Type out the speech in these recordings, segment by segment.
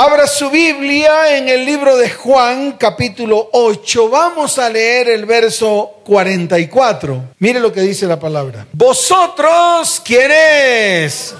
Abra su Biblia en el libro de Juan capítulo 8. Vamos a leer el verso 44. Mire lo que dice la palabra. Vosotros, ¿quiénes?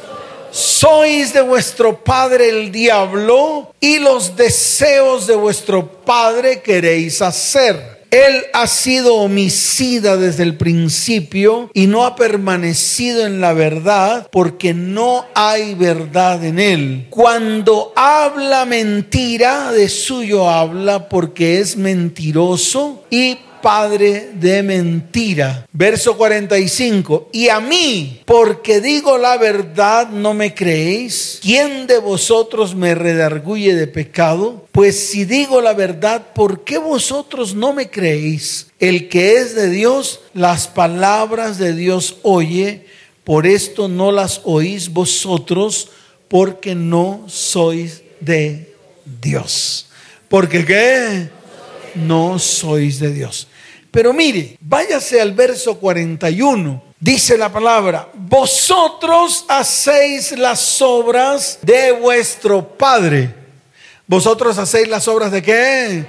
Sois de vuestro padre el diablo y los deseos de vuestro padre queréis hacer. Él ha sido homicida desde el principio y no ha permanecido en la verdad porque no hay verdad en él. Cuando habla mentira, de suyo habla porque es mentiroso y padre de mentira. Verso 45. Y a mí, porque digo la verdad, no me creéis. ¿Quién de vosotros me redarguye de pecado? Pues si digo la verdad, ¿por qué vosotros no me creéis? El que es de Dios, las palabras de Dios oye. Por esto no las oís vosotros, porque no sois de Dios. Porque qué? no sois de Dios. Pero mire, váyase al verso 41. Dice la palabra, vosotros hacéis las obras de vuestro Padre. ¿Vosotros hacéis las obras de qué?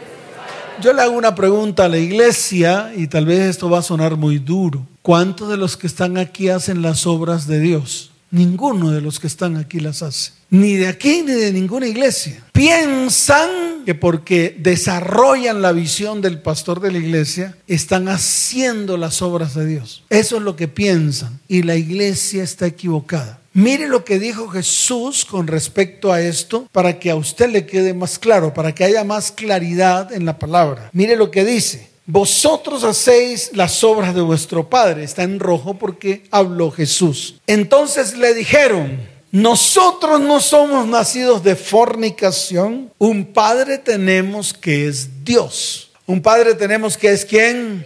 Yo le hago una pregunta a la iglesia y tal vez esto va a sonar muy duro. ¿Cuántos de los que están aquí hacen las obras de Dios? Ninguno de los que están aquí las hace. Ni de aquí ni de ninguna iglesia. Piensan que porque desarrollan la visión del pastor de la iglesia, están haciendo las obras de Dios. Eso es lo que piensan. Y la iglesia está equivocada. Mire lo que dijo Jesús con respecto a esto para que a usted le quede más claro, para que haya más claridad en la palabra. Mire lo que dice vosotros hacéis las obras de vuestro Padre. Está en rojo porque habló Jesús. Entonces le dijeron, nosotros no somos nacidos de fornicación. Un Padre tenemos que es Dios. Un Padre tenemos que es quién.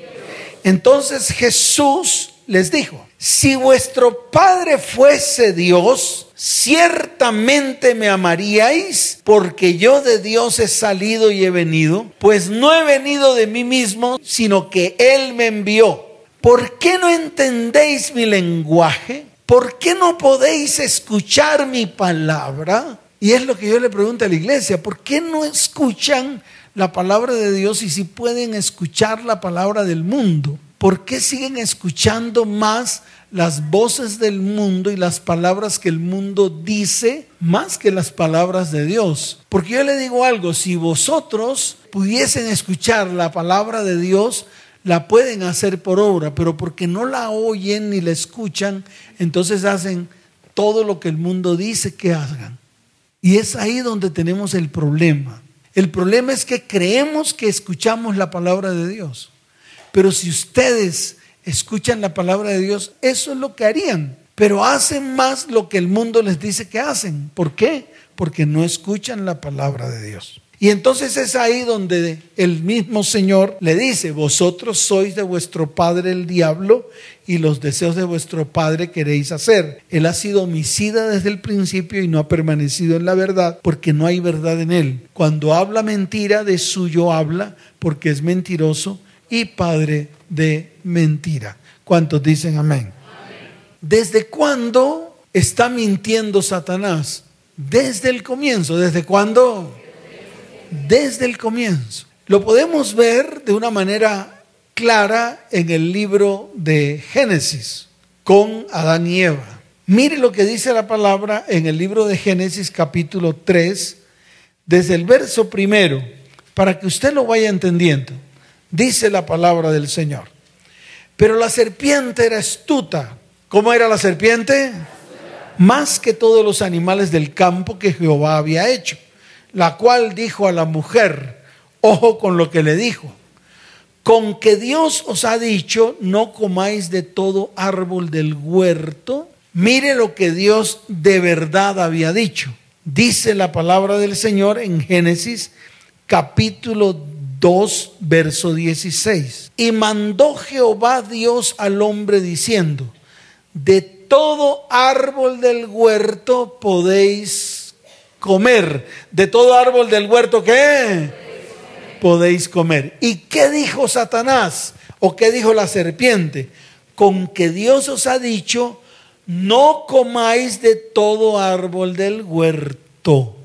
Entonces Jesús les dijo, si vuestro Padre fuese Dios, ciertamente me amaríais porque yo de Dios he salido y he venido, pues no he venido de mí mismo, sino que Él me envió. ¿Por qué no entendéis mi lenguaje? ¿Por qué no podéis escuchar mi palabra? Y es lo que yo le pregunto a la iglesia, ¿por qué no escuchan la palabra de Dios y si pueden escuchar la palabra del mundo? ¿Por qué siguen escuchando más las voces del mundo y las palabras que el mundo dice más que las palabras de Dios. Porque yo le digo algo, si vosotros pudiesen escuchar la palabra de Dios, la pueden hacer por obra, pero porque no la oyen ni la escuchan, entonces hacen todo lo que el mundo dice que hagan. Y es ahí donde tenemos el problema. El problema es que creemos que escuchamos la palabra de Dios. Pero si ustedes escuchan la palabra de Dios, eso es lo que harían. Pero hacen más lo que el mundo les dice que hacen. ¿Por qué? Porque no escuchan la palabra de Dios. Y entonces es ahí donde el mismo Señor le dice, vosotros sois de vuestro padre el diablo y los deseos de vuestro padre queréis hacer. Él ha sido homicida desde el principio y no ha permanecido en la verdad porque no hay verdad en él. Cuando habla mentira, de suyo habla porque es mentiroso y padre de mentira. ¿Cuántos dicen amén? ¿Desde cuándo está mintiendo Satanás? Desde el comienzo. ¿Desde cuándo? Desde el comienzo. Lo podemos ver de una manera clara en el libro de Génesis con Adán y Eva. Mire lo que dice la palabra en el libro de Génesis capítulo 3, desde el verso primero, para que usted lo vaya entendiendo. Dice la palabra del Señor. Pero la serpiente era astuta. ¿Cómo era la serpiente? Más que todos los animales del campo que Jehová había hecho. La cual dijo a la mujer, ojo con lo que le dijo, con que Dios os ha dicho, no comáis de todo árbol del huerto. Mire lo que Dios de verdad había dicho. Dice la palabra del Señor en Génesis capítulo 2, verso 16. Y mandó Jehová Dios al hombre diciendo, de todo árbol del huerto podéis comer. De todo árbol del huerto, ¿qué? Podéis comer. ¿Y qué dijo Satanás? ¿O qué dijo la serpiente? Con que Dios os ha dicho, no comáis de todo árbol del huerto.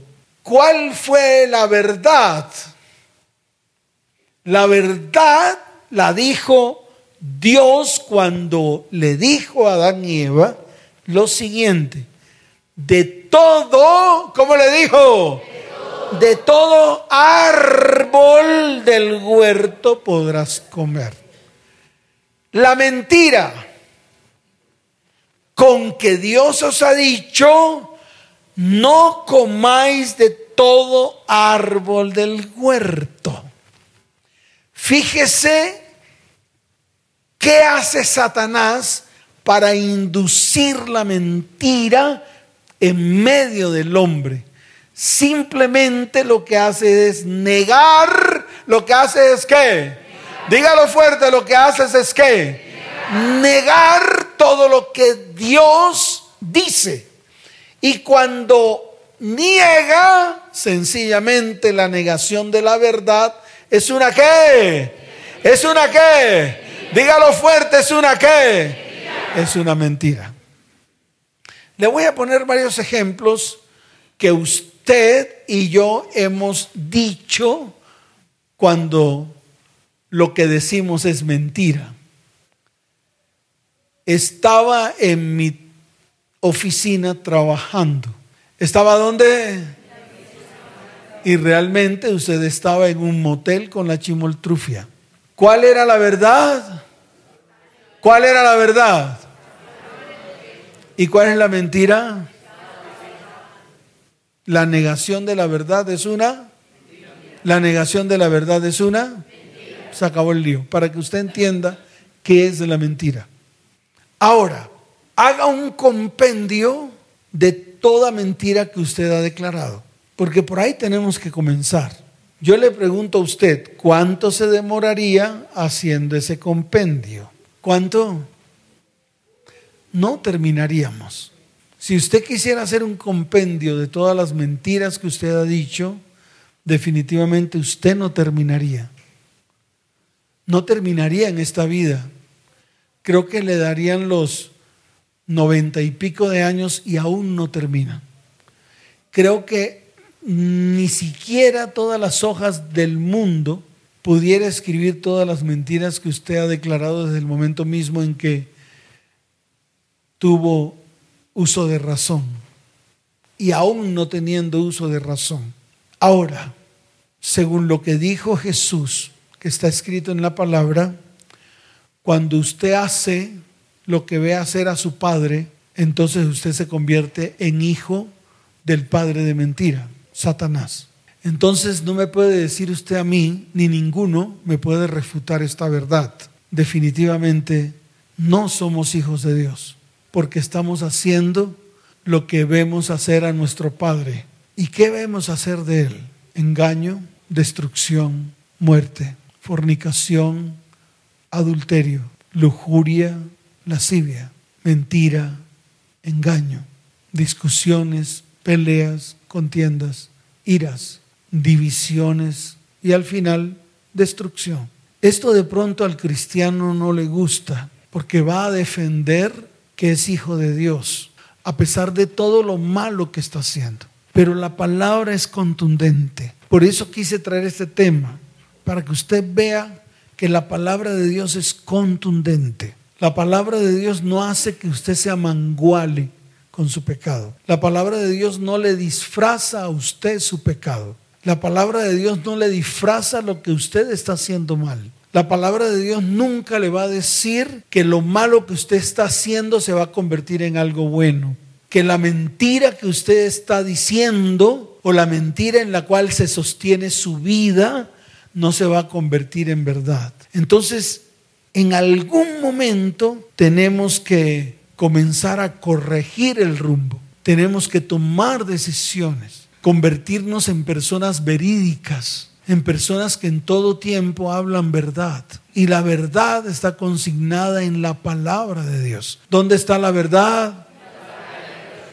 ¿Cuál fue la verdad? La verdad la dijo Dios cuando le dijo a Adán y Eva lo siguiente, de todo, ¿cómo le dijo? De todo árbol del huerto podrás comer. La mentira con que Dios os ha dicho, no comáis de todo árbol del huerto. Fíjese qué hace Satanás para inducir la mentira en medio del hombre. Simplemente lo que hace es negar, lo que hace es que, dígalo fuerte, lo que hace es que, negar todo lo que Dios dice. Y cuando niega, sencillamente la negación de la verdad es una qué, es una qué, dígalo fuerte, es una qué, es una mentira. Le voy a poner varios ejemplos que usted y yo hemos dicho cuando lo que decimos es mentira. Estaba en mi oficina trabajando. ¿Estaba dónde? Y realmente usted estaba en un motel con la chimoltrufia. ¿Cuál era la verdad? ¿Cuál era la verdad? ¿Y cuál es la mentira? La negación de la verdad es una. La negación de la verdad es una. Se acabó el lío. Para que usted entienda qué es la mentira. Ahora, haga un compendio de toda mentira que usted ha declarado. Porque por ahí tenemos que comenzar. Yo le pregunto a usted, ¿cuánto se demoraría haciendo ese compendio? ¿Cuánto? no terminaríamos. Si usted quisiera hacer un compendio de todas las mentiras que usted ha dicho, definitivamente usted no terminaría. No terminaría en esta vida. Creo que le darían los noventa y pico de años y aún no termina. Creo que ni siquiera todas las hojas del mundo pudiera escribir todas las mentiras que usted ha declarado desde el momento mismo en que tuvo uso de razón y aún no teniendo uso de razón. Ahora, según lo que dijo Jesús, que está escrito en la palabra, cuando usted hace lo que ve hacer a su padre, entonces usted se convierte en hijo del padre de mentira, Satanás. Entonces no me puede decir usted a mí, ni ninguno me puede refutar esta verdad. Definitivamente no somos hijos de Dios porque estamos haciendo lo que vemos hacer a nuestro Padre. ¿Y qué vemos hacer de Él? Engaño, destrucción, muerte, fornicación, adulterio, lujuria, lascivia, mentira, engaño, discusiones, peleas, contiendas, iras, divisiones y al final destrucción. Esto de pronto al cristiano no le gusta porque va a defender que es hijo de Dios, a pesar de todo lo malo que está haciendo. Pero la palabra es contundente. Por eso quise traer este tema, para que usted vea que la palabra de Dios es contundente. La palabra de Dios no hace que usted se amanguale con su pecado. La palabra de Dios no le disfraza a usted su pecado. La palabra de Dios no le disfraza lo que usted está haciendo mal. La palabra de Dios nunca le va a decir que lo malo que usted está haciendo se va a convertir en algo bueno. Que la mentira que usted está diciendo o la mentira en la cual se sostiene su vida no se va a convertir en verdad. Entonces, en algún momento tenemos que comenzar a corregir el rumbo. Tenemos que tomar decisiones, convertirnos en personas verídicas en personas que en todo tiempo hablan verdad. Y la verdad está consignada en la palabra de Dios. ¿Dónde está la verdad?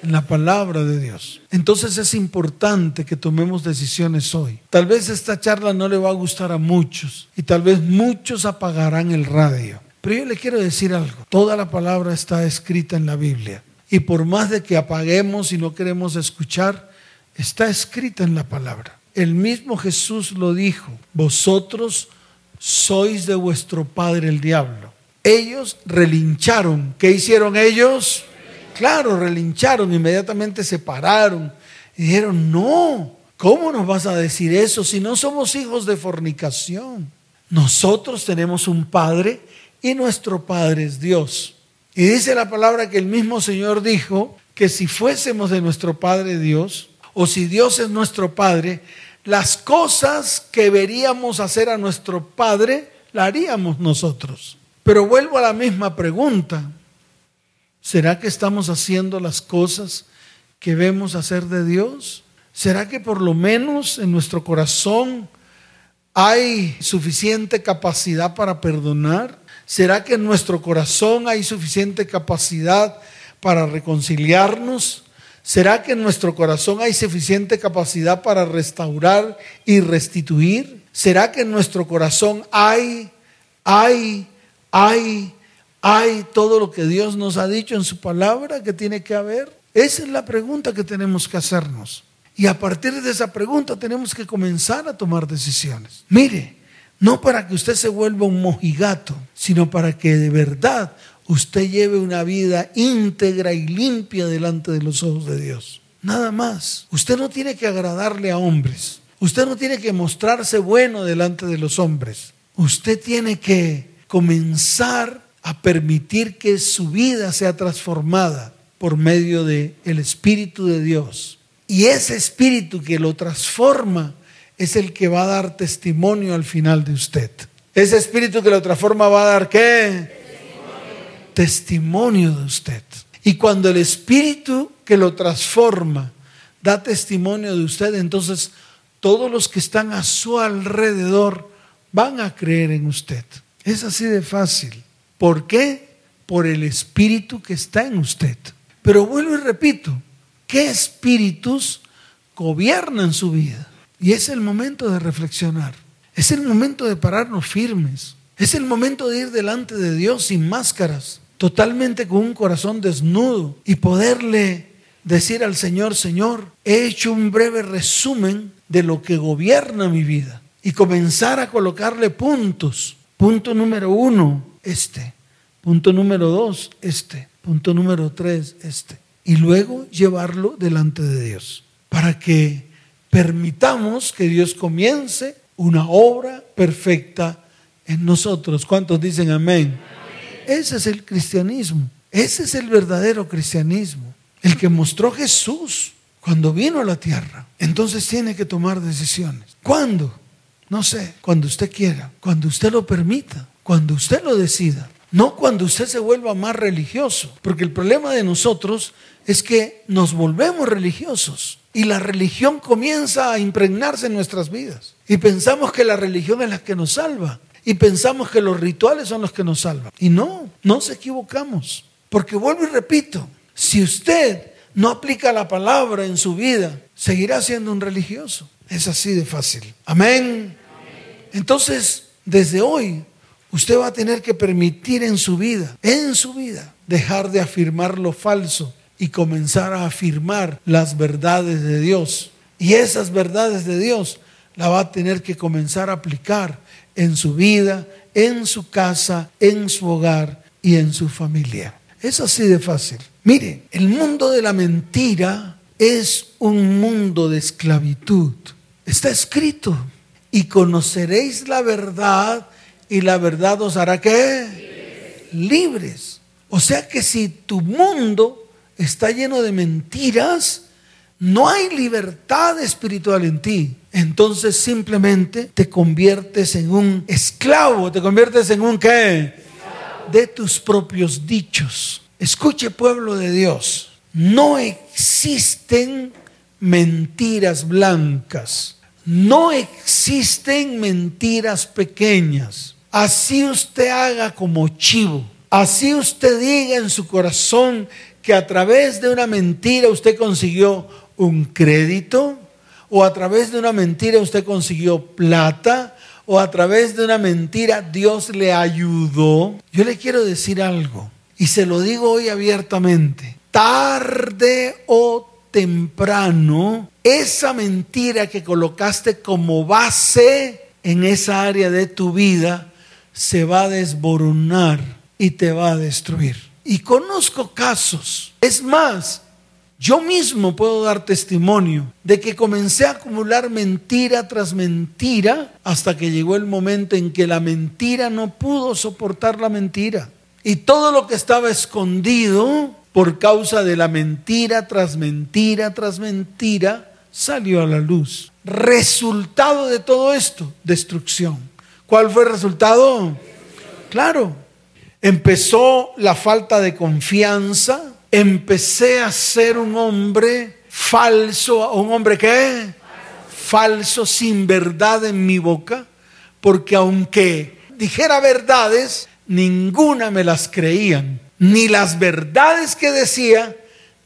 En la palabra de Dios. Entonces es importante que tomemos decisiones hoy. Tal vez esta charla no le va a gustar a muchos y tal vez muchos apagarán el radio. Pero yo le quiero decir algo. Toda la palabra está escrita en la Biblia. Y por más de que apaguemos y no queremos escuchar, está escrita en la palabra. El mismo Jesús lo dijo, vosotros sois de vuestro padre el diablo. Ellos relincharon. ¿Qué hicieron ellos? Claro, relincharon, inmediatamente se pararon y dijeron, no, ¿cómo nos vas a decir eso si no somos hijos de fornicación? Nosotros tenemos un Padre y nuestro Padre es Dios. Y dice la palabra que el mismo Señor dijo que si fuésemos de nuestro Padre Dios, o si Dios es nuestro Padre, las cosas que veríamos hacer a nuestro Padre, la haríamos nosotros. Pero vuelvo a la misma pregunta. ¿Será que estamos haciendo las cosas que vemos hacer de Dios? ¿Será que por lo menos en nuestro corazón hay suficiente capacidad para perdonar? ¿Será que en nuestro corazón hay suficiente capacidad para reconciliarnos? ¿Será que en nuestro corazón hay suficiente capacidad para restaurar y restituir? ¿Será que en nuestro corazón hay, hay, hay, hay todo lo que Dios nos ha dicho en su palabra que tiene que haber? Esa es la pregunta que tenemos que hacernos. Y a partir de esa pregunta tenemos que comenzar a tomar decisiones. Mire, no para que usted se vuelva un mojigato, sino para que de verdad usted lleve una vida íntegra y limpia delante de los ojos de Dios. Nada más. Usted no tiene que agradarle a hombres. Usted no tiene que mostrarse bueno delante de los hombres. Usted tiene que comenzar a permitir que su vida sea transformada por medio del el Espíritu de Dios. Y ese Espíritu que lo transforma es el que va a dar testimonio al final de usted. Ese Espíritu que lo transforma va a dar qué? testimonio de usted. Y cuando el Espíritu que lo transforma da testimonio de usted, entonces todos los que están a su alrededor van a creer en usted. Es así de fácil. ¿Por qué? Por el Espíritu que está en usted. Pero vuelvo y repito, ¿qué espíritus gobiernan su vida? Y es el momento de reflexionar. Es el momento de pararnos firmes. Es el momento de ir delante de Dios sin máscaras totalmente con un corazón desnudo y poderle decir al Señor, Señor, he hecho un breve resumen de lo que gobierna mi vida y comenzar a colocarle puntos. Punto número uno, este. Punto número dos, este. Punto número tres, este. Y luego llevarlo delante de Dios para que permitamos que Dios comience una obra perfecta en nosotros. ¿Cuántos dicen amén? Ese es el cristianismo. Ese es el verdadero cristianismo. El que mostró Jesús cuando vino a la tierra. Entonces tiene que tomar decisiones. ¿Cuándo? No sé, cuando usted quiera, cuando usted lo permita, cuando usted lo decida. No cuando usted se vuelva más religioso, porque el problema de nosotros es que nos volvemos religiosos y la religión comienza a impregnarse en nuestras vidas. Y pensamos que la religión es la que nos salva y pensamos que los rituales son los que nos salvan. Y no, no nos equivocamos. Porque vuelvo y repito, si usted no aplica la palabra en su vida, seguirá siendo un religioso. Es así de fácil. Amén. Entonces, desde hoy, usted va a tener que permitir en su vida, en su vida, dejar de afirmar lo falso y comenzar a afirmar las verdades de Dios. Y esas verdades de Dios la va a tener que comenzar a aplicar en su vida, en su casa, en su hogar y en su familia. Es así de fácil. Mire, el mundo de la mentira es un mundo de esclavitud. Está escrito. Y conoceréis la verdad y la verdad os hará qué? Libres. O sea que si tu mundo está lleno de mentiras, no hay libertad espiritual en ti entonces simplemente te conviertes en un esclavo, te conviertes en un qué? De tus propios dichos. Escuche pueblo de Dios, no existen mentiras blancas, no existen mentiras pequeñas. Así usted haga como chivo, así usted diga en su corazón que a través de una mentira usted consiguió un crédito, o a través de una mentira usted consiguió plata, o a través de una mentira Dios le ayudó. Yo le quiero decir algo, y se lo digo hoy abiertamente. Tarde o temprano esa mentira que colocaste como base en esa área de tu vida se va a desboronar y te va a destruir. Y conozco casos. Es más, yo mismo puedo dar testimonio de que comencé a acumular mentira tras mentira hasta que llegó el momento en que la mentira no pudo soportar la mentira. Y todo lo que estaba escondido por causa de la mentira tras mentira tras mentira salió a la luz. Resultado de todo esto, destrucción. ¿Cuál fue el resultado? Claro, empezó la falta de confianza, empecé a ser un hombre falso, un hombre que falso sin verdad en mi boca, porque aunque dijera verdades, ninguna me las creían, ni las verdades que decía,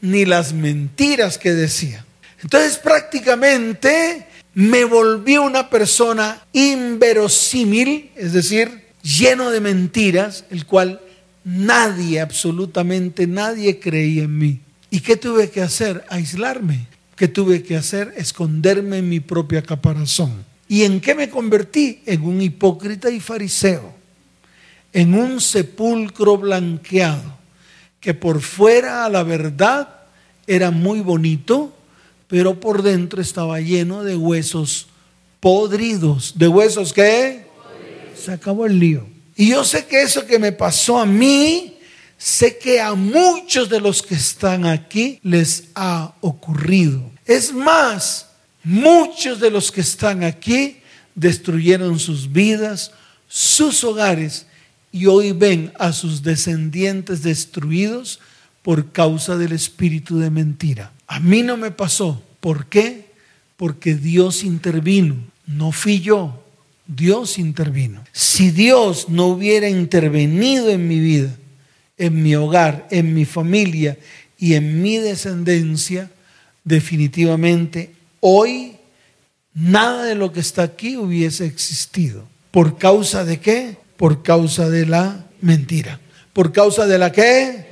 ni las mentiras que decía. Entonces prácticamente me volví una persona inverosímil, es decir, lleno de mentiras, el cual Nadie, absolutamente nadie creía en mí. ¿Y qué tuve que hacer? Aislarme. ¿Qué tuve que hacer? Esconderme en mi propia caparazón. ¿Y en qué me convertí? En un hipócrita y fariseo. En un sepulcro blanqueado, que por fuera a la verdad era muy bonito, pero por dentro estaba lleno de huesos podridos. ¿De huesos qué? Se acabó el lío. Y yo sé que eso que me pasó a mí, sé que a muchos de los que están aquí les ha ocurrido. Es más, muchos de los que están aquí destruyeron sus vidas, sus hogares y hoy ven a sus descendientes destruidos por causa del espíritu de mentira. A mí no me pasó. ¿Por qué? Porque Dios intervino. No fui yo, Dios intervino. Si Dios no hubiera intervenido en mi vida, en mi hogar, en mi familia y en mi descendencia, definitivamente hoy nada de lo que está aquí hubiese existido. ¿Por causa de qué? Por causa de la mentira. ¿Por causa de la qué?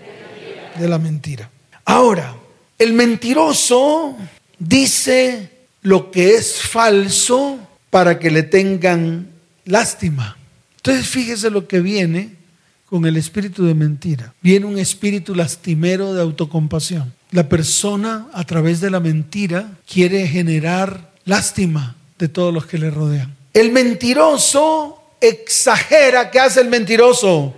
De la mentira. Ahora, el mentiroso dice lo que es falso para que le tengan lástima. Entonces fíjese lo que viene con el espíritu de mentira. Viene un espíritu lastimero de autocompasión. La persona a través de la mentira quiere generar lástima de todos los que le rodean. El mentiroso exagera. ¿Qué hace el mentiroso?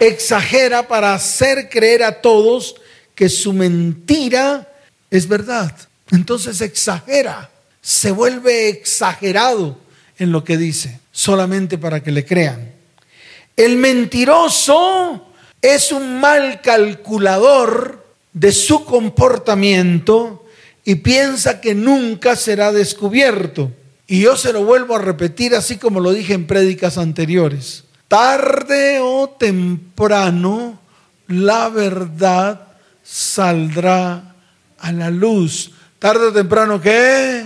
Exagera, exagera para hacer creer a todos que su mentira es verdad. Entonces exagera se vuelve exagerado en lo que dice, solamente para que le crean. El mentiroso es un mal calculador de su comportamiento y piensa que nunca será descubierto. Y yo se lo vuelvo a repetir así como lo dije en prédicas anteriores. Tarde o temprano la verdad saldrá a la luz. Tarde o temprano, ¿qué?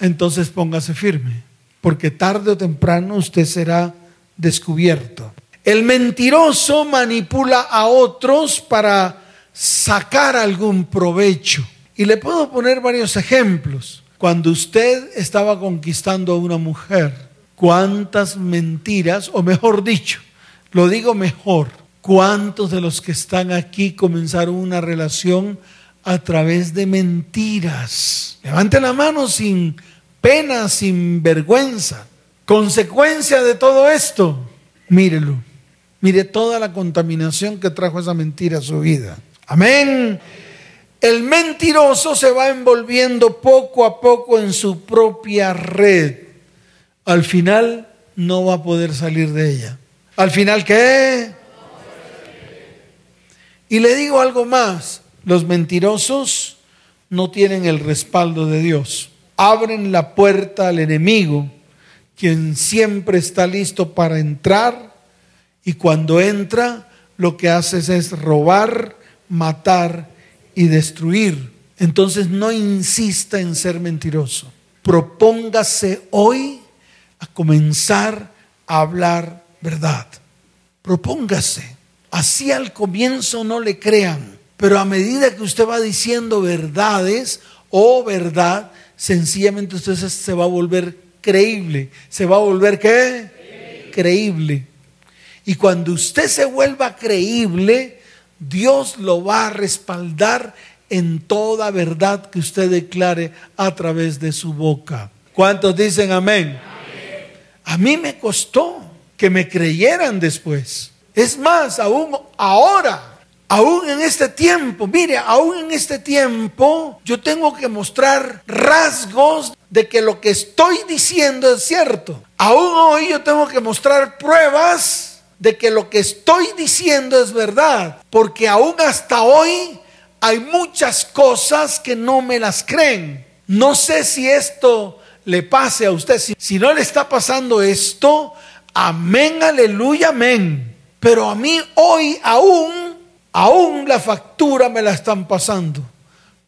Entonces póngase firme, porque tarde o temprano usted será descubierto. El mentiroso manipula a otros para sacar algún provecho. Y le puedo poner varios ejemplos. Cuando usted estaba conquistando a una mujer, cuántas mentiras, o mejor dicho, lo digo mejor, cuántos de los que están aquí comenzaron una relación a través de mentiras. Levante la mano sin pena, sin vergüenza. Consecuencia de todo esto, mírelo. Mire toda la contaminación que trajo esa mentira a su vida. Amén. El mentiroso se va envolviendo poco a poco en su propia red. Al final no va a poder salir de ella. Al final, ¿qué? Y le digo algo más. Los mentirosos no tienen el respaldo de Dios abren la puerta al enemigo, quien siempre está listo para entrar y cuando entra lo que hace es robar, matar y destruir. Entonces no insista en ser mentiroso. Propóngase hoy a comenzar a hablar verdad. Propóngase. Así al comienzo no le crean. Pero a medida que usted va diciendo verdades o verdad, sencillamente usted se va a volver creíble. ¿Se va a volver qué? Creíble. Y cuando usted se vuelva creíble, Dios lo va a respaldar en toda verdad que usted declare a través de su boca. ¿Cuántos dicen amén? A mí me costó que me creyeran después. Es más, aún ahora, aún en este tiempo, mire, aún en este tiempo, yo tengo que mostrar rasgos de que lo que estoy diciendo es cierto. Aún hoy yo tengo que mostrar pruebas de que lo que estoy diciendo es verdad, porque aún hasta hoy hay muchas cosas que no me las creen. No sé si esto le pase a usted, si, no le está pasando esto, amén, aleluya, amén. Pero a mí hoy aún, aún la factura me la están pasando.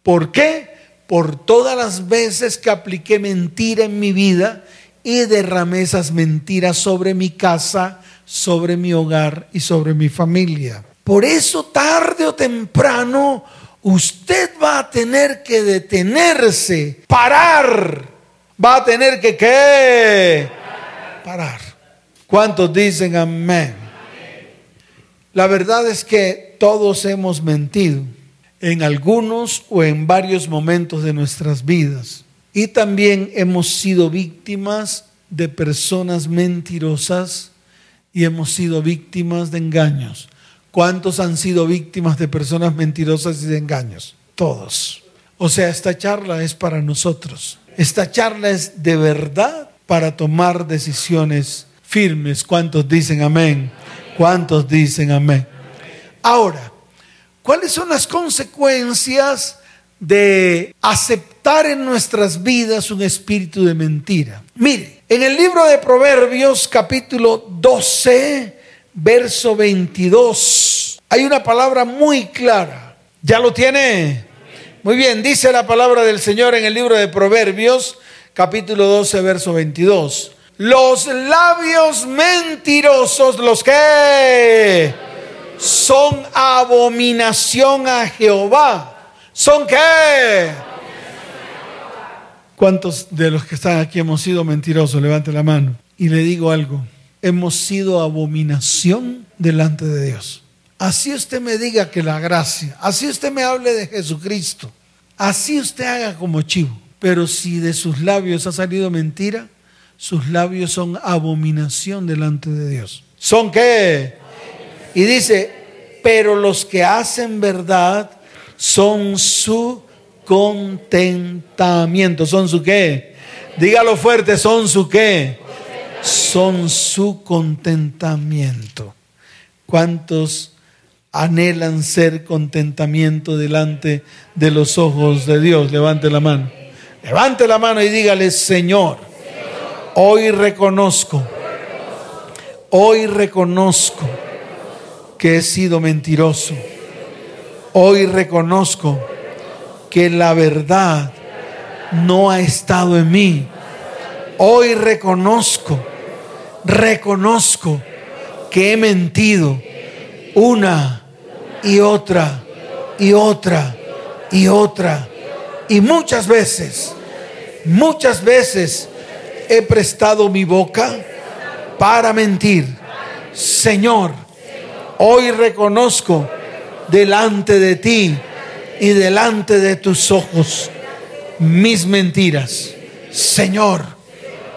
¿Por qué? Por todas las veces que apliqué mentira en mi vida y derramé esas mentiras sobre mi casa, sobre mi hogar y sobre mi familia. Por eso tarde o temprano usted va a tener que detenerse, parar. Va a tener que qué? Parar. ¿Cuántos dicen amén? La verdad es que todos hemos mentido en algunos o en varios momentos de nuestras vidas. Y también hemos sido víctimas de personas mentirosas y hemos sido víctimas de engaños. ¿Cuántos han sido víctimas de personas mentirosas y de engaños? Todos. O sea, esta charla es para nosotros. Esta charla es de verdad para tomar decisiones firmes. ¿Cuántos dicen amén? ¿Cuántos dicen amén? Ahora, ¿cuáles son las consecuencias de aceptar en nuestras vidas un espíritu de mentira? Mire, en el libro de Proverbios capítulo 12, verso 22, hay una palabra muy clara. ¿Ya lo tiene? Muy bien, dice la palabra del Señor en el libro de Proverbios capítulo 12, verso 22. Los labios mentirosos, los que son abominación a Jehová. ¿Son qué? ¿Cuántos de los que están aquí hemos sido mentirosos? Levante la mano. Y le digo algo, hemos sido abominación delante de Dios. Así usted me diga que la gracia, así usted me hable de Jesucristo, así usted haga como chivo. Pero si de sus labios ha salido mentira, sus labios son abominación delante de Dios. ¿Son qué? Y dice, pero los que hacen verdad son su contentamiento. ¿Son su qué? Dígalo fuerte, ¿son su qué? Son su contentamiento. ¿Cuántos anhelan ser contentamiento delante de los ojos de Dios? Levante la mano. Levante la mano y dígale, Señor, hoy reconozco, hoy reconozco que he sido mentiroso. Hoy reconozco que la verdad no ha estado en mí. Hoy reconozco, reconozco que he mentido una y otra y otra y otra. Y muchas veces, muchas veces he prestado mi boca para mentir. Señor, hoy reconozco delante de ti y delante de tus ojos mis mentiras. Señor,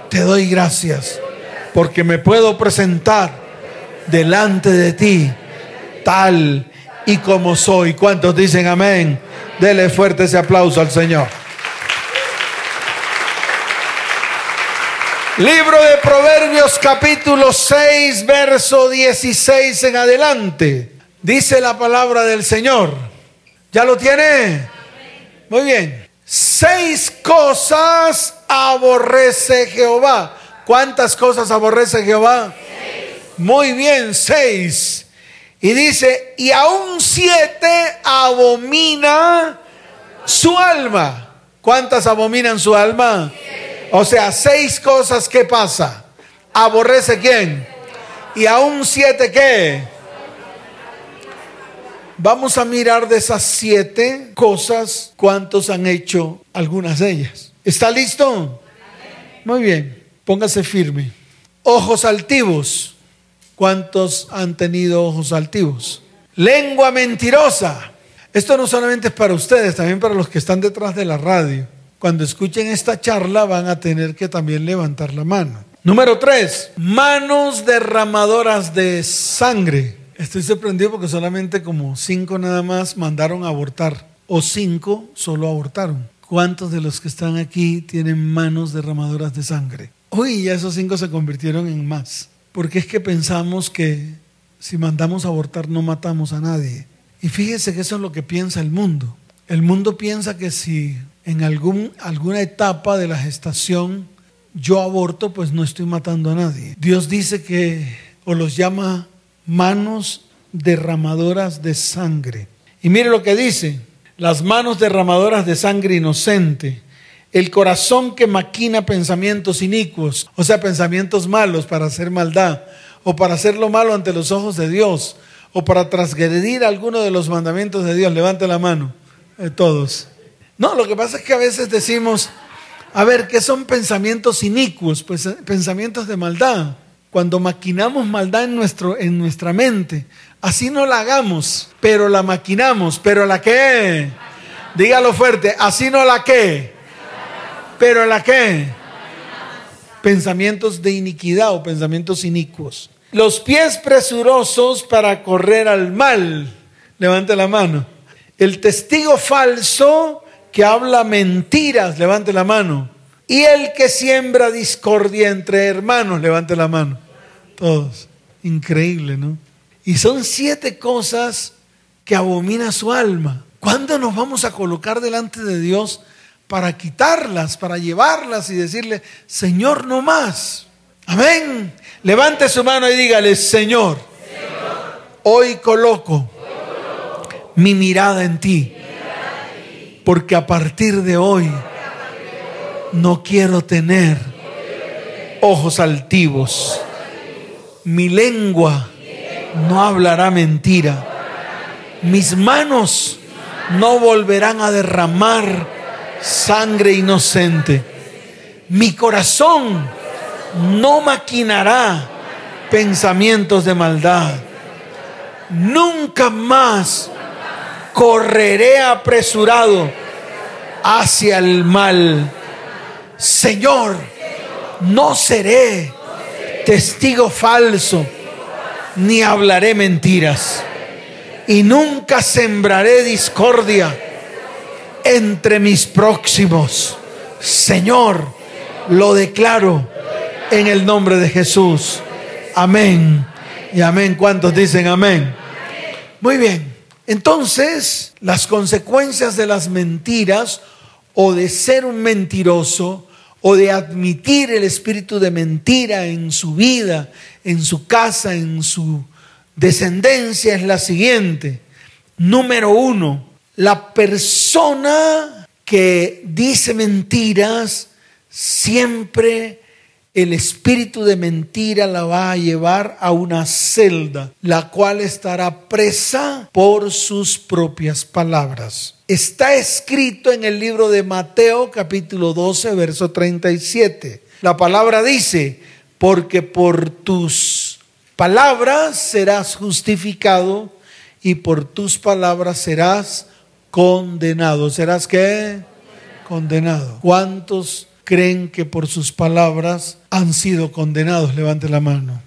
te doy gracias porque me puedo presentar delante de ti tal y como soy. ¿Cuántos dicen amén? Dele fuerte ese aplauso al Señor. Libro de Proverbios capítulo 6, verso 16 en adelante. Dice la palabra del Señor. ¿Ya lo tiene? Muy bien. Seis cosas aborrece Jehová. ¿Cuántas cosas aborrece Jehová? Muy bien, seis. Y dice, y aún siete abomina su alma. ¿Cuántas abominan su alma? O sea, seis cosas que pasa. ¿Aborrece quién? Y aún siete qué? vamos a mirar de esas siete cosas cuántos han hecho algunas de ellas. ¿Está listo? Muy bien, póngase firme. Ojos altivos. ¿Cuántos han tenido ojos altivos? Lengua mentirosa. Esto no solamente es para ustedes, también para los que están detrás de la radio. Cuando escuchen esta charla van a tener que también levantar la mano. Número tres, manos derramadoras de sangre. Estoy sorprendido porque solamente como cinco nada más mandaron a abortar o cinco solo abortaron. ¿Cuántos de los que están aquí tienen manos derramadoras de sangre? Uy, ya esos cinco se convirtieron en más. Porque es que pensamos que si mandamos a abortar no matamos a nadie. Y fíjese que eso es lo que piensa el mundo. El mundo piensa que si en algún, alguna etapa de la gestación yo aborto, pues no estoy matando a nadie. Dios dice que, o los llama manos derramadoras de sangre. Y mire lo que dice, las manos derramadoras de sangre inocente, el corazón que maquina pensamientos inicuos, o sea, pensamientos malos para hacer maldad, o para hacer lo malo ante los ojos de Dios, o para transgredir alguno de los mandamientos de Dios, levante la mano, de todos. No, lo que pasa es que a veces decimos, a ver, ¿qué son pensamientos inicuos? Pues eh, pensamientos de maldad. Cuando maquinamos maldad en, nuestro, en nuestra mente, así no la hagamos, pero la maquinamos, pero la qué? Dígalo fuerte, así no la qué, pero la qué? Pensamientos de iniquidad o pensamientos inicuos. Los pies presurosos para correr al mal. Levante la mano. El testigo falso que habla mentiras. Levante la mano. Y el que siembra discordia entre hermanos. Levante la mano. Todos. Increíble, ¿no? Y son siete cosas que abomina su alma. ¿Cuándo nos vamos a colocar delante de Dios para quitarlas, para llevarlas y decirle, Señor, no más? Amén. Levante su mano y dígale, Señor, hoy, coloco mi mirada en ti, porque a partir de hoy no quiero tener ojos altivos. Mi lengua no hablará mentira. Mis manos no volverán a derramar sangre inocente. Mi corazón no maquinará pensamientos de maldad. Nunca más correré apresurado hacia el mal. Señor, no seré testigo falso, ni hablaré mentiras. Y nunca sembraré discordia entre mis próximos. Señor, lo declaro en el nombre de Jesús. Amén. Y amén. ¿Cuántos dicen amén? Muy bien. Entonces, las consecuencias de las mentiras o de ser un mentiroso o de admitir el espíritu de mentira en su vida, en su casa, en su descendencia es la siguiente. Número uno, la persona que dice mentiras siempre el espíritu de mentira la va a llevar a una celda, la cual estará presa por sus propias palabras. Está escrito en el libro de Mateo capítulo 12, verso 37. La palabra dice, porque por tus palabras serás justificado y por tus palabras serás condenado. ¿Serás qué? Condenado. ¿Cuántos creen que por sus palabras han sido condenados? Levante la mano.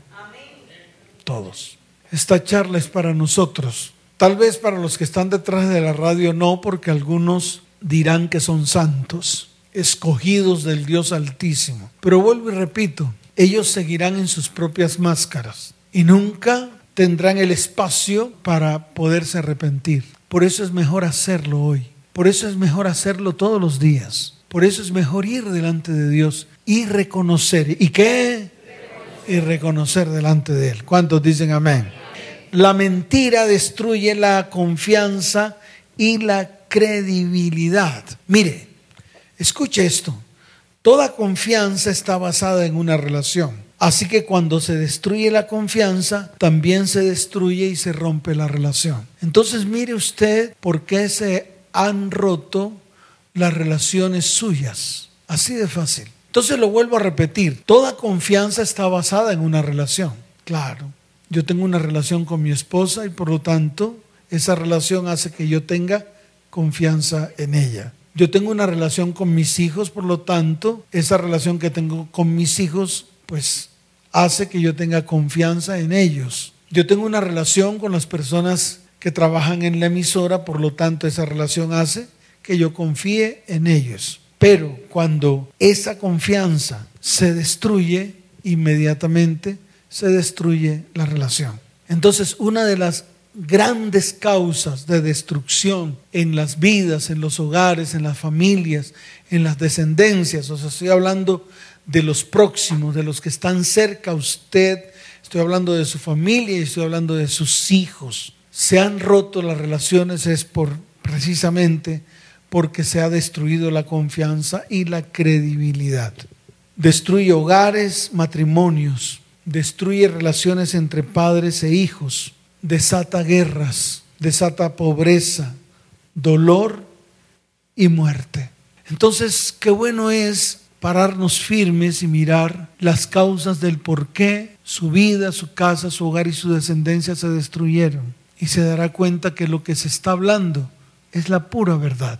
Todos. Esta charla es para nosotros. Tal vez para los que están detrás de la radio no, porque algunos dirán que son santos, escogidos del Dios Altísimo. Pero vuelvo y repito, ellos seguirán en sus propias máscaras y nunca tendrán el espacio para poderse arrepentir. Por eso es mejor hacerlo hoy. Por eso es mejor hacerlo todos los días. Por eso es mejor ir delante de Dios y reconocer. ¿Y qué? Y reconocer delante de Él. ¿Cuántos dicen amén? La mentira destruye la confianza y la credibilidad. Mire, escuche esto. Toda confianza está basada en una relación. Así que cuando se destruye la confianza, también se destruye y se rompe la relación. Entonces mire usted por qué se han roto las relaciones suyas. Así de fácil. Entonces lo vuelvo a repetir, toda confianza está basada en una relación. Claro, yo tengo una relación con mi esposa y por lo tanto esa relación hace que yo tenga confianza en ella. Yo tengo una relación con mis hijos, por lo tanto, esa relación que tengo con mis hijos, pues hace que yo tenga confianza en ellos. Yo tengo una relación con las personas que trabajan en la emisora, por lo tanto, esa relación hace que yo confíe en ellos. Pero cuando esa confianza se destruye, inmediatamente se destruye la relación. Entonces, una de las grandes causas de destrucción en las vidas, en los hogares, en las familias, en las descendencias. O sea, estoy hablando de los próximos, de los que están cerca a usted. Estoy hablando de su familia y estoy hablando de sus hijos. Se han roto las relaciones es por precisamente porque se ha destruido la confianza y la credibilidad. Destruye hogares, matrimonios, destruye relaciones entre padres e hijos desata guerras, desata pobreza, dolor y muerte. Entonces, qué bueno es pararnos firmes y mirar las causas del por qué su vida, su casa, su hogar y su descendencia se destruyeron. Y se dará cuenta que lo que se está hablando es la pura verdad.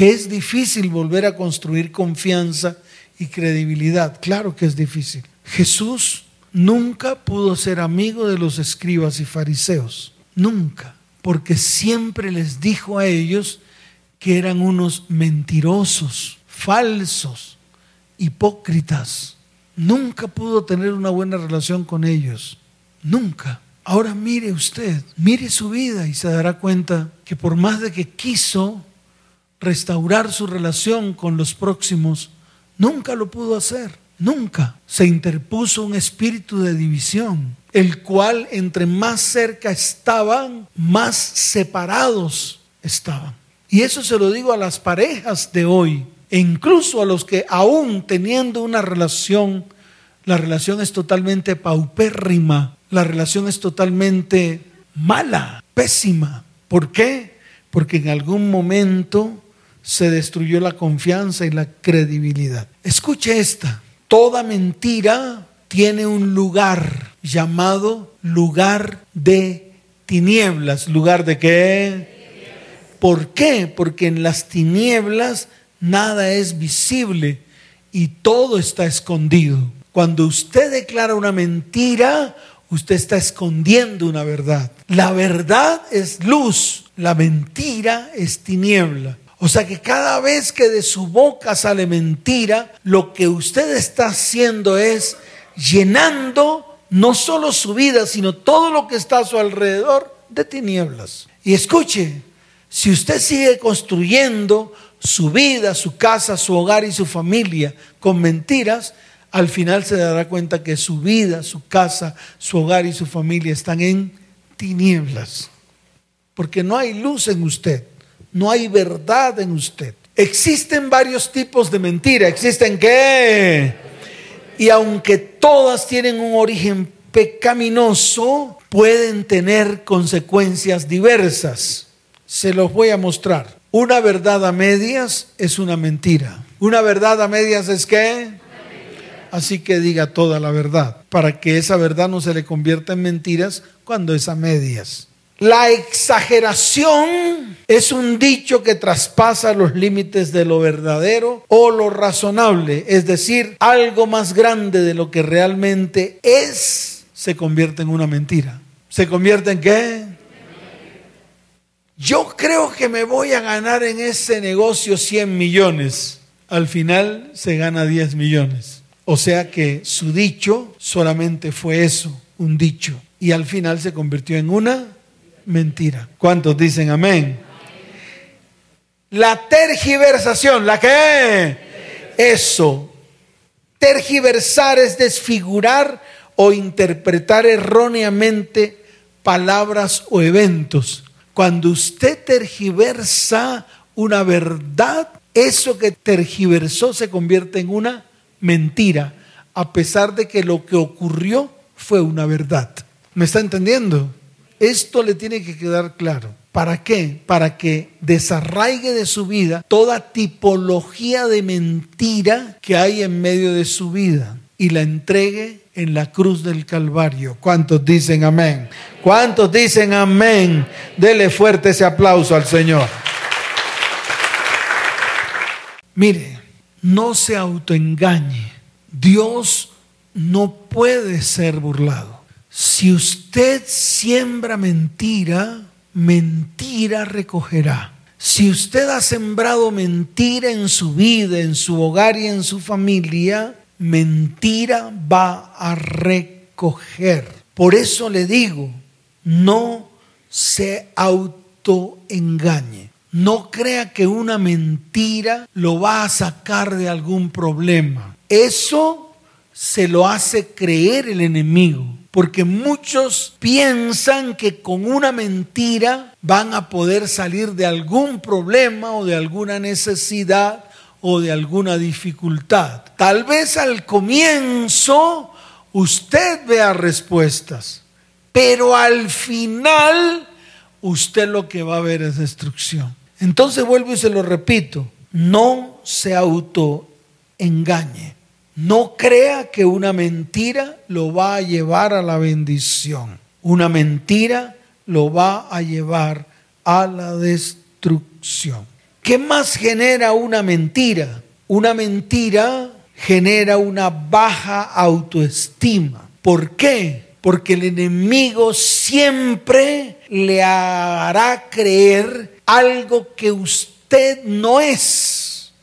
Que es difícil volver a construir confianza y credibilidad. Claro que es difícil. Jesús nunca pudo ser amigo de los escribas y fariseos. Nunca. Porque siempre les dijo a ellos que eran unos mentirosos, falsos, hipócritas. Nunca pudo tener una buena relación con ellos. Nunca. Ahora mire usted, mire su vida y se dará cuenta que por más de que quiso restaurar su relación con los próximos, nunca lo pudo hacer. Nunca se interpuso un espíritu de división, el cual entre más cerca estaban, más separados estaban. Y eso se lo digo a las parejas de hoy, e incluso a los que aún teniendo una relación, la relación es totalmente paupérrima, la relación es totalmente mala, pésima. ¿Por qué? Porque en algún momento se destruyó la confianza y la credibilidad. Escuche esta. Toda mentira tiene un lugar llamado lugar de tinieblas. ¿Lugar de qué? ¿Por qué? Porque en las tinieblas nada es visible y todo está escondido. Cuando usted declara una mentira, usted está escondiendo una verdad. La verdad es luz, la mentira es tiniebla. O sea que cada vez que de su boca sale mentira, lo que usted está haciendo es llenando no solo su vida, sino todo lo que está a su alrededor de tinieblas. Y escuche, si usted sigue construyendo su vida, su casa, su hogar y su familia con mentiras, al final se dará cuenta que su vida, su casa, su hogar y su familia están en tinieblas. Porque no hay luz en usted no hay verdad en usted. Existen varios tipos de mentira. ¿Existen qué? Y aunque todas tienen un origen pecaminoso, pueden tener consecuencias diversas. Se los voy a mostrar. Una verdad a medias es una mentira. Una verdad a medias es qué? Así que diga toda la verdad, para que esa verdad no se le convierta en mentiras cuando es a medias. La exageración es un dicho que traspasa los límites de lo verdadero o lo razonable, es decir, algo más grande de lo que realmente es, se convierte en una mentira. ¿Se convierte en qué? Yo creo que me voy a ganar en ese negocio 100 millones. Al final se gana 10 millones. O sea que su dicho solamente fue eso, un dicho. Y al final se convirtió en una mentira. ¿Cuántos dicen amén? La tergiversación, ¿la qué? Eso. Tergiversar es desfigurar o interpretar erróneamente palabras o eventos. Cuando usted tergiversa una verdad, eso que tergiversó se convierte en una mentira. a pesar de que lo que ocurrió fue una verdad. ¿Me está entendiendo? Esto le tiene que quedar claro. ¿Para qué? Para que desarraigue de su vida toda tipología de mentira que hay en medio de su vida y la entregue en la cruz del Calvario. ¿Cuántos dicen amén? ¿Cuántos dicen amén? Dele fuerte ese aplauso al Señor. Mire, no se autoengañe. Dios no puede ser burlado. Si usted siembra mentira, mentira recogerá. Si usted ha sembrado mentira en su vida, en su hogar y en su familia, mentira va a recoger. Por eso le digo, no se autoengañe. No crea que una mentira lo va a sacar de algún problema. Eso se lo hace creer el enemigo. Porque muchos piensan que con una mentira van a poder salir de algún problema o de alguna necesidad o de alguna dificultad. Tal vez al comienzo usted vea respuestas, pero al final usted lo que va a ver es destrucción. Entonces vuelvo y se lo repito, no se autoengañe. No crea que una mentira lo va a llevar a la bendición. Una mentira lo va a llevar a la destrucción. ¿Qué más genera una mentira? Una mentira genera una baja autoestima. ¿Por qué? Porque el enemigo siempre le hará creer algo que usted no es.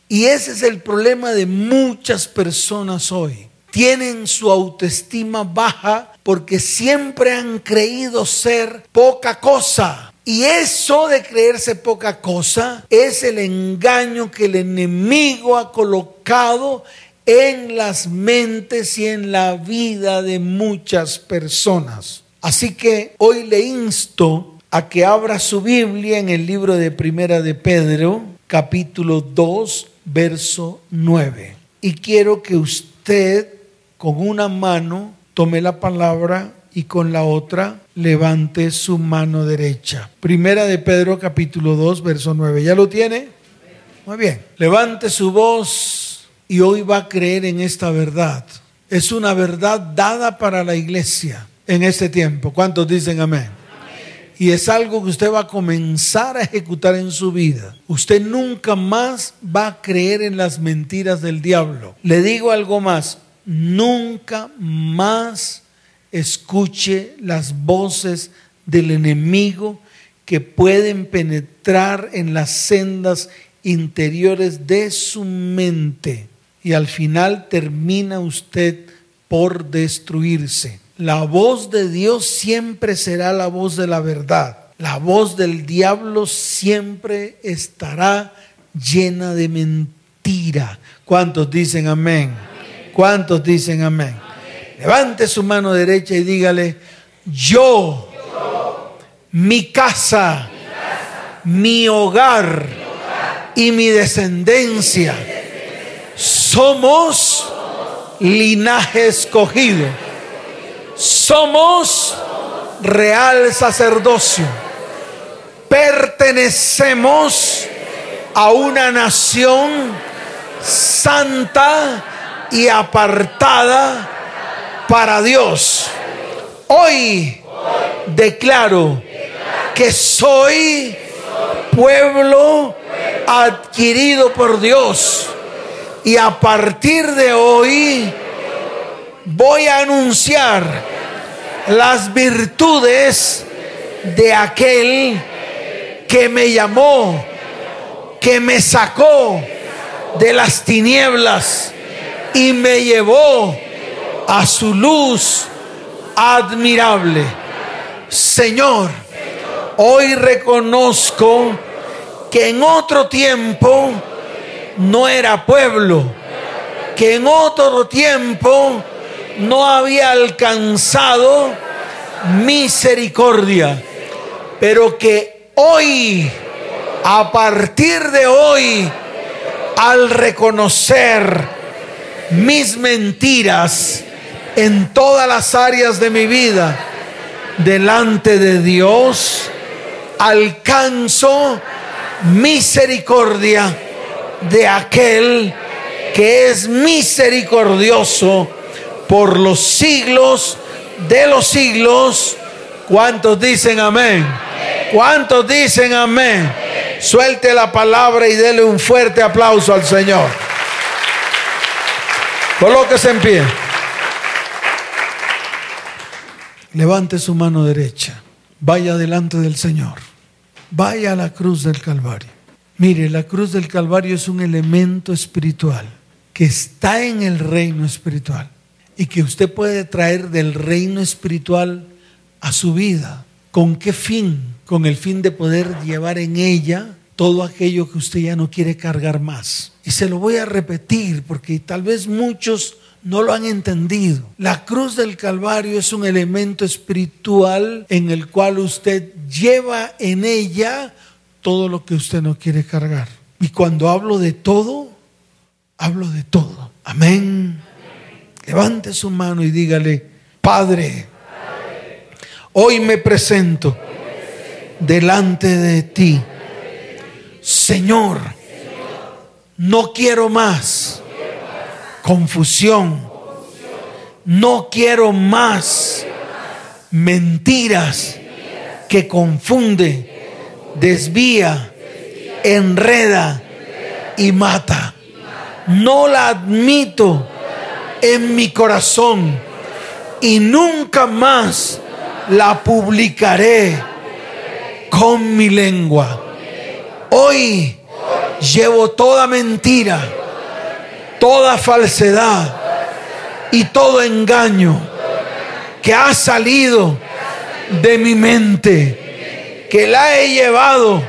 Y ese es el problema de muchas personas hoy. Tienen su autoestima baja porque siempre han creído ser poca cosa. Y eso de creerse poca cosa es el engaño que el enemigo ha colocado en las mentes y en la vida de muchas personas. Así que hoy le insto a que abra su Biblia en el libro de Primera de Pedro, capítulo 2, verso 9. Y quiero que usted con una mano tome la palabra y con la otra levante su mano derecha. Primera de Pedro capítulo 2, verso 9. ¿Ya lo tiene? Muy bien. Levante su voz y hoy va a creer en esta verdad. Es una verdad dada para la iglesia en este tiempo. ¿Cuántos dicen amén? Y es algo que usted va a comenzar a ejecutar en su vida. Usted nunca más va a creer en las mentiras del diablo. Le digo algo más, nunca más escuche las voces del enemigo que pueden penetrar en las sendas interiores de su mente y al final termina usted por destruirse. La voz de Dios siempre será la voz de la verdad. La voz del diablo siempre estará llena de mentira. ¿Cuántos dicen amén? ¿Cuántos dicen amén? Levante su mano derecha y dígale, yo, mi, casa, mi, hogar, y mi descendencia, somos linaje escogido somos real sacerdocio. Pertenecemos a una nación santa y apartada para Dios. Hoy declaro que soy pueblo adquirido por Dios y a partir de hoy voy a anunciar las virtudes de aquel que me llamó, que me sacó de las tinieblas y me llevó a su luz admirable. Señor, hoy reconozco que en otro tiempo no era pueblo, que en otro tiempo no había alcanzado misericordia, pero que hoy, a partir de hoy, al reconocer mis mentiras en todas las áreas de mi vida delante de Dios, alcanzo misericordia de aquel que es misericordioso por los siglos de los siglos. ¿Cuántos dicen amén? ¿Cuántos dicen amén? Suelte la palabra y dele un fuerte aplauso al Señor. Colóquese en pie. Levante su mano derecha. Vaya delante del Señor. Vaya a la cruz del Calvario. Mire, la cruz del Calvario es un elemento espiritual que está en el reino espiritual y que usted puede traer del reino espiritual a su vida. ¿Con qué fin? Con el fin de poder llevar en ella todo aquello que usted ya no quiere cargar más. Y se lo voy a repetir porque tal vez muchos no lo han entendido. La cruz del Calvario es un elemento espiritual en el cual usted lleva en ella todo lo que usted no quiere cargar. Y cuando hablo de todo, hablo de todo. Amén. Levante su mano y dígale, Padre, hoy me presento delante de ti. Señor, no quiero más confusión. No quiero más mentiras que confunde, desvía, enreda y mata. No la admito en mi corazón y nunca más la publicaré con mi lengua. Hoy llevo toda mentira, toda falsedad y todo engaño que ha salido de mi mente, que la he llevado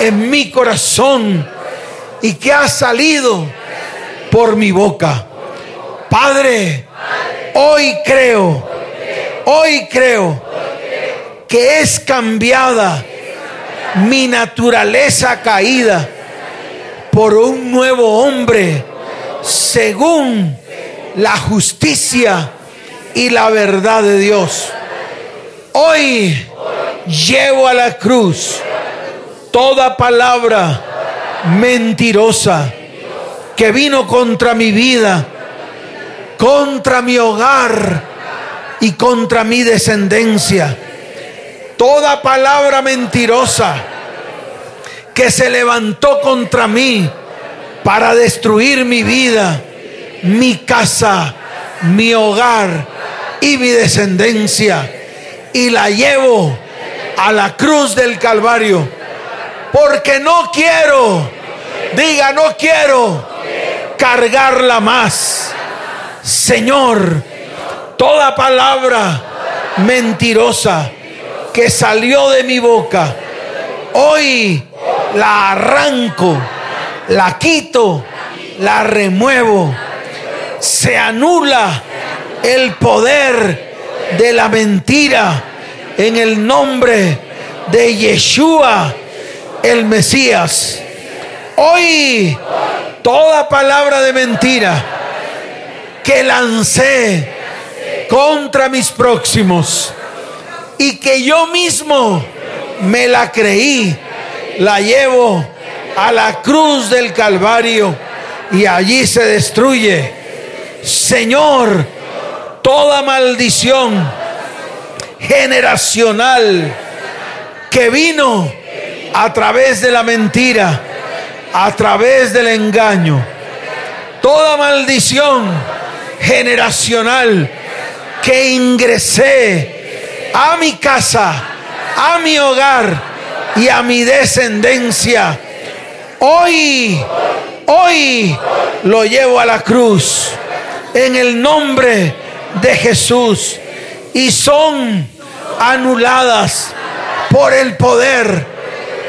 en mi corazón y que ha salido por mi boca. Padre, hoy creo, hoy creo que es cambiada mi naturaleza caída por un nuevo hombre según la justicia y la verdad de Dios. Hoy llevo a la cruz toda palabra mentirosa que vino contra mi vida contra mi hogar y contra mi descendencia. Toda palabra mentirosa que se levantó contra mí para destruir mi vida, mi casa, mi hogar y mi descendencia. Y la llevo a la cruz del Calvario. Porque no quiero, diga, no quiero cargarla más Señor, toda palabra mentirosa que salió de mi boca, hoy la arranco, la quito, la remuevo. Se anula el poder de la mentira en el nombre de Yeshua, el Mesías. Hoy toda palabra de mentira que lancé contra mis próximos y que yo mismo me la creí, la llevo a la cruz del Calvario y allí se destruye. Señor, toda maldición generacional que vino a través de la mentira, a través del engaño, toda maldición generacional que ingresé a mi casa, a mi hogar y a mi descendencia. Hoy, hoy lo llevo a la cruz en el nombre de Jesús y son anuladas por el poder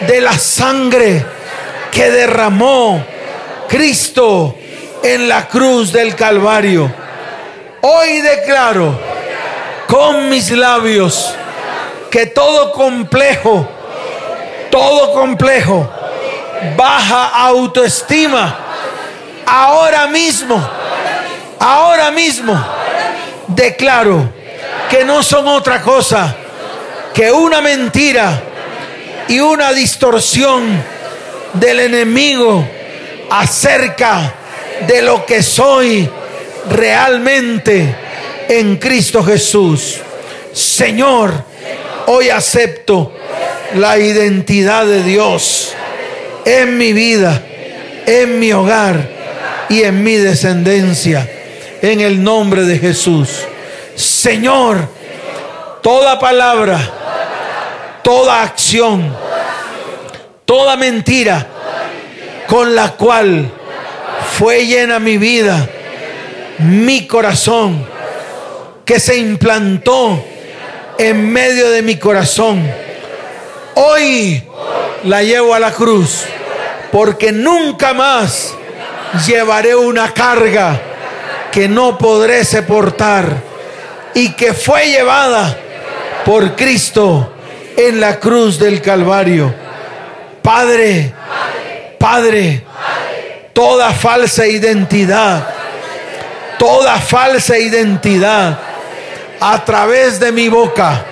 de la sangre que derramó Cristo en la cruz del Calvario. Hoy declaro con mis labios que todo complejo, todo complejo, baja autoestima, ahora mismo Ahora mismo declaro que no son otra cosa que una mentira y una distorsión del enemigo acerca de lo que soy realmente en Cristo Jesús. Señor, hoy acepto la identidad de Dios en mi vida, en mi hogar y en mi descendencia. En el nombre de Jesús. Señor, toda palabra, toda acción, toda mentira con la cual fue llena mi vida, mi corazón, que se implantó en medio de mi corazón. Hoy la llevo a la cruz porque nunca más llevaré una carga que no podré soportar y que fue llevada por Cristo en la cruz del Calvario. Padre, Padre, toda falsa identidad, toda falsa identidad a través de mi boca,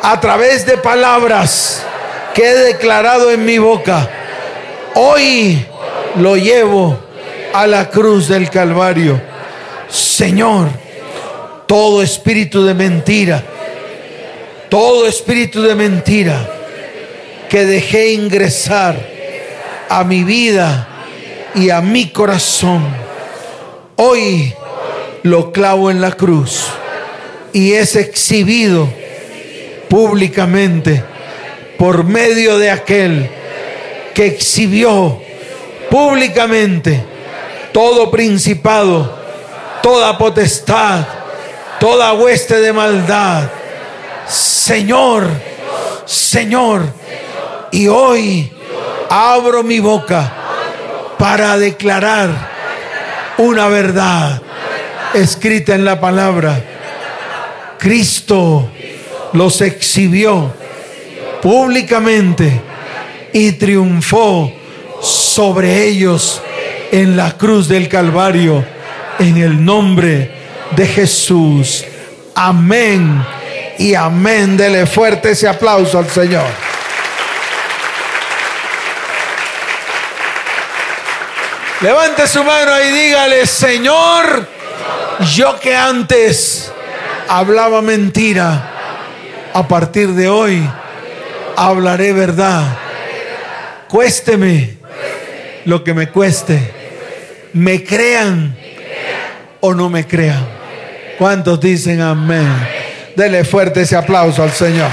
a través de palabras que he declarado en mi boca, hoy lo llevo a la cruz del Calvario. Señor, todo espíritu de mentira, todo espíritu de mentira que dejé ingresar a mi vida y a mi corazón, hoy lo clavo en la cruz y es exhibido públicamente por medio de aquel que exhibió públicamente todo principado, toda potestad, toda hueste de maldad. Señor, Señor, y hoy abro mi boca para declarar una verdad escrita en la palabra. Cristo los exhibió públicamente y triunfó sobre ellos en la cruz del Calvario, en el nombre de Jesús. Amén y amén. Dele fuerte ese aplauso al Señor. Levante su mano y dígale, Señor, yo que antes hablaba mentira, a partir de hoy hablaré verdad. Cuésteme lo que me cueste. Me crean o no me crean. ¿Cuántos dicen amén? Dele fuerte ese aplauso al Señor.